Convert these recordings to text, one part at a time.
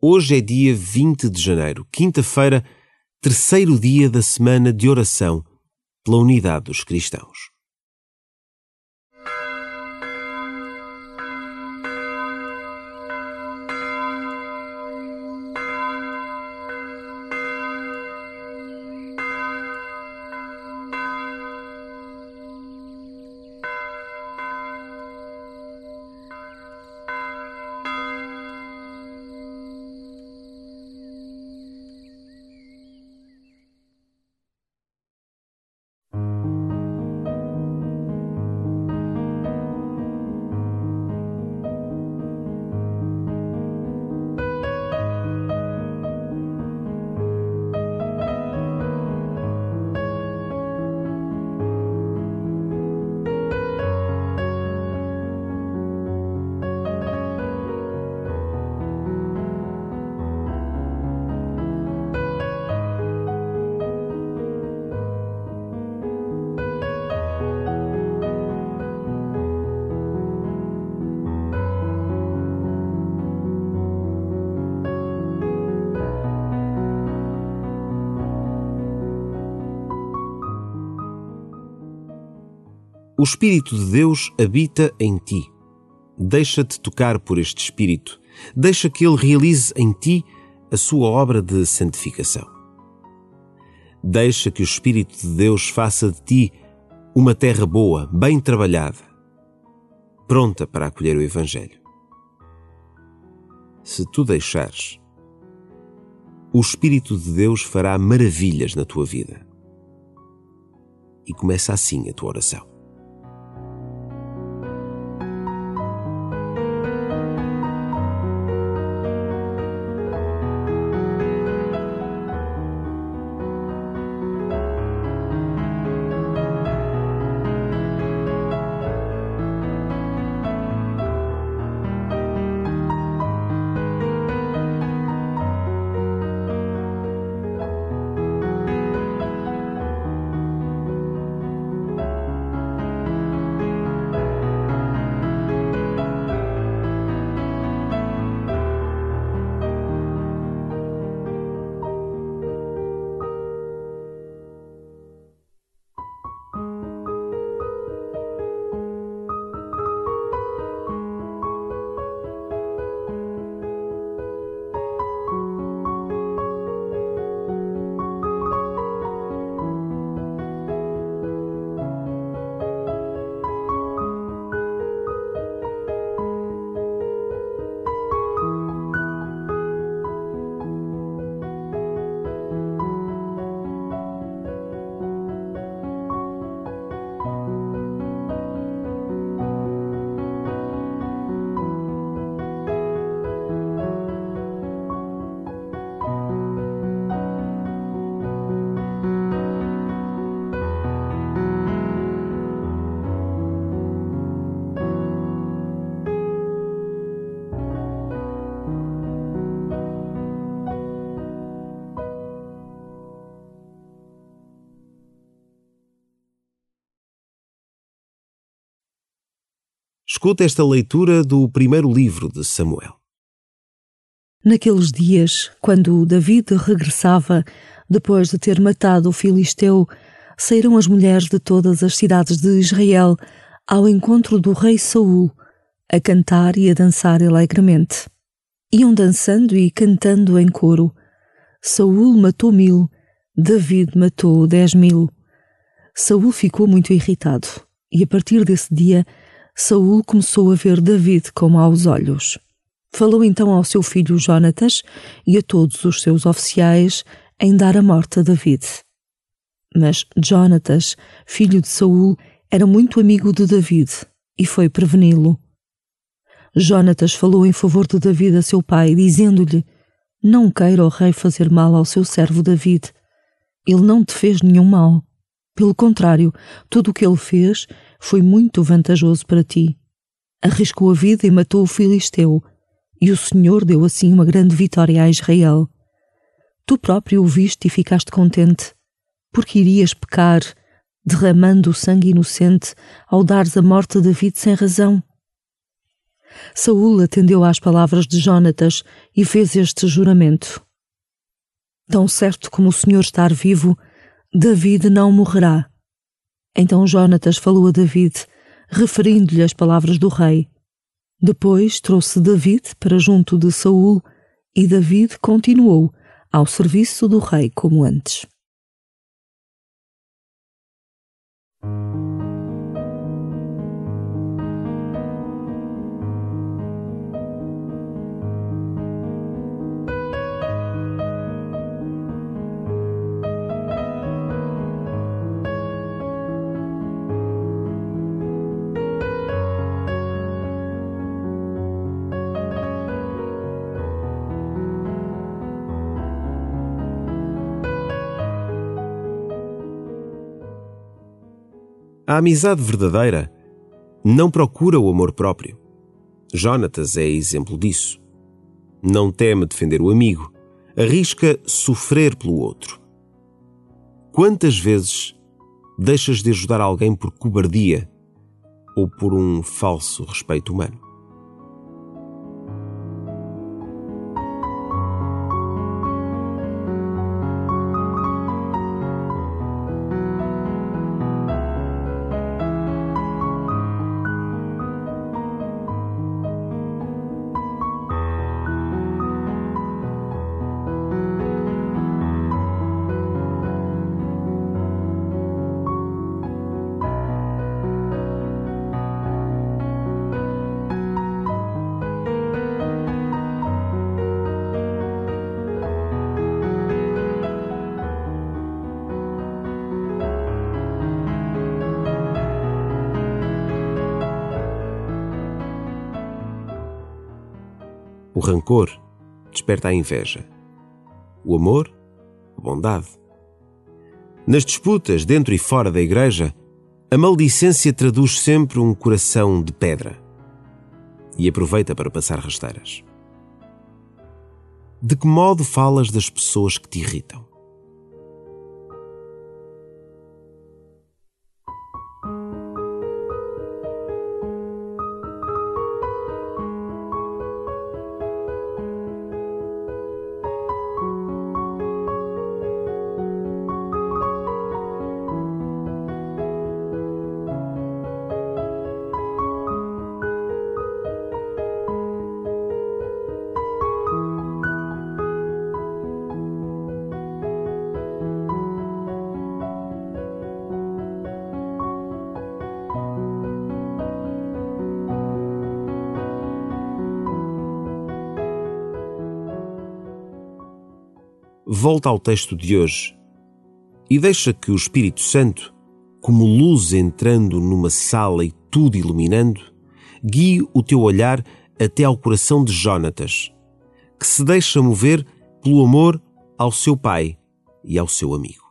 Hoje é dia 20 de janeiro, quinta-feira, terceiro dia da semana de oração pela unidade dos cristãos. O Espírito de Deus habita em ti. Deixa-te tocar por este Espírito. Deixa que ele realize em ti a sua obra de santificação. Deixa que o Espírito de Deus faça de ti uma terra boa, bem trabalhada, pronta para acolher o Evangelho. Se tu deixares, o Espírito de Deus fará maravilhas na tua vida. E começa assim a tua oração. Escuta esta leitura do primeiro livro de Samuel. Naqueles dias, quando David regressava, depois de ter matado o filisteu, saíram as mulheres de todas as cidades de Israel ao encontro do rei Saul, a cantar e a dançar alegremente. Iam dançando e cantando em coro. Saul matou mil, David matou dez mil. Saul ficou muito irritado, e a partir desse dia Saul começou a ver David com maus olhos. Falou então ao seu filho Jonatas e a todos os seus oficiais em dar a morte a David. Mas Jonatas, filho de Saul, era muito amigo de David e foi preveni-lo. Jonatas falou em favor de David a seu pai, dizendo-lhe: Não queira o rei fazer mal ao seu servo David. Ele não te fez nenhum mal. Pelo contrário, tudo o que ele fez foi muito vantajoso para ti. Arriscou a vida e matou o filisteu, e o Senhor deu assim uma grande vitória a Israel. Tu próprio o viste e ficaste contente, porque irias pecar, derramando o sangue inocente ao dares a morte a David sem razão. Saul atendeu às palavras de Jonatas e fez este juramento: Tão certo como o Senhor estar vivo, David não morrerá. Então Jonatas falou a David, referindo-lhe as palavras do rei. Depois trouxe David para junto de Saul e David continuou ao serviço do rei como antes. A amizade verdadeira não procura o amor próprio. Jonatas é exemplo disso. Não teme defender o amigo, arrisca sofrer pelo outro. Quantas vezes deixas de ajudar alguém por cobardia ou por um falso respeito humano? O rancor desperta a inveja. O amor, a bondade. Nas disputas dentro e fora da igreja, a maldicência traduz sempre um coração de pedra e aproveita para passar rasteiras. De que modo falas das pessoas que te irritam? Volta ao texto de hoje e deixa que o Espírito Santo, como luz entrando numa sala e tudo iluminando, guie o teu olhar até ao coração de Jonatas, que se deixa mover pelo amor ao seu pai e ao seu amigo.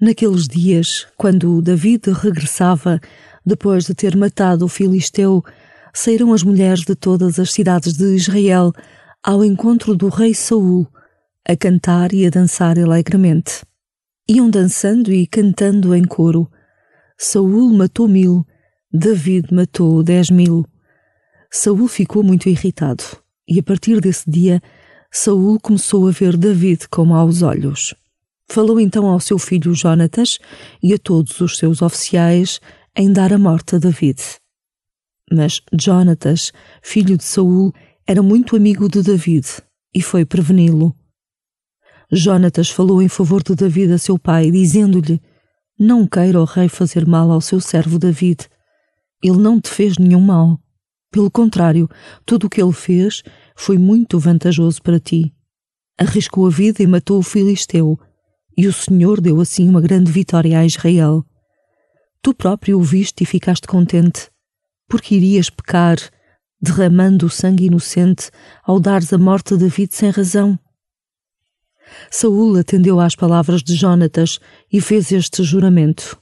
Naqueles dias, quando David regressava depois de ter matado o filisteu saíram as mulheres de todas as cidades de Israel ao encontro do rei Saul, a cantar e a dançar alegremente. Iam dançando e cantando em coro. Saul matou mil, David matou dez mil. Saul ficou muito irritado, e a partir desse dia Saul começou a ver David com maus olhos. Falou então ao seu filho Jonatas e a todos os seus oficiais em dar a morte a David. Mas Jonatas, filho de Saul, era muito amigo de David e foi preveni-lo. Jonatas falou em favor de David a seu pai, dizendo-lhe: Não queira o rei fazer mal ao seu servo David. Ele não te fez nenhum mal. Pelo contrário, tudo o que ele fez foi muito vantajoso para ti. Arriscou a vida e matou o filisteu, e o Senhor deu assim uma grande vitória a Israel. Tu próprio o viste e ficaste contente porque irias pecar, derramando o sangue inocente ao dares a morte a David sem razão? Saul atendeu às palavras de Jonatas e fez este juramento: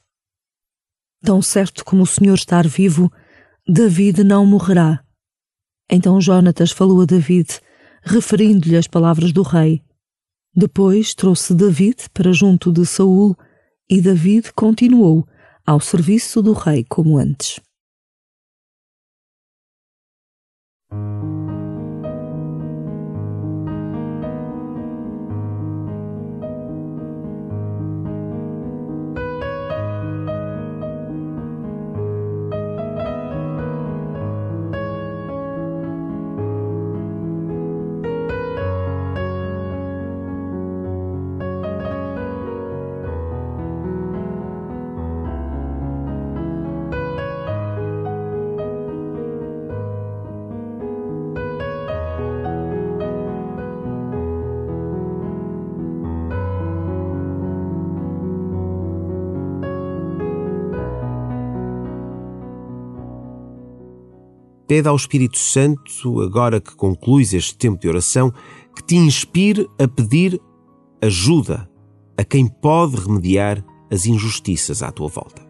Tão certo como o Senhor estar vivo, David não morrerá. Então Jonatas falou a David, referindo-lhe as palavras do rei. Depois trouxe David para junto de Saul, e David continuou ao serviço do Rei como antes. thank you Pede ao Espírito Santo, agora que concluis este tempo de oração, que te inspire a pedir ajuda a quem pode remediar as injustiças à tua volta.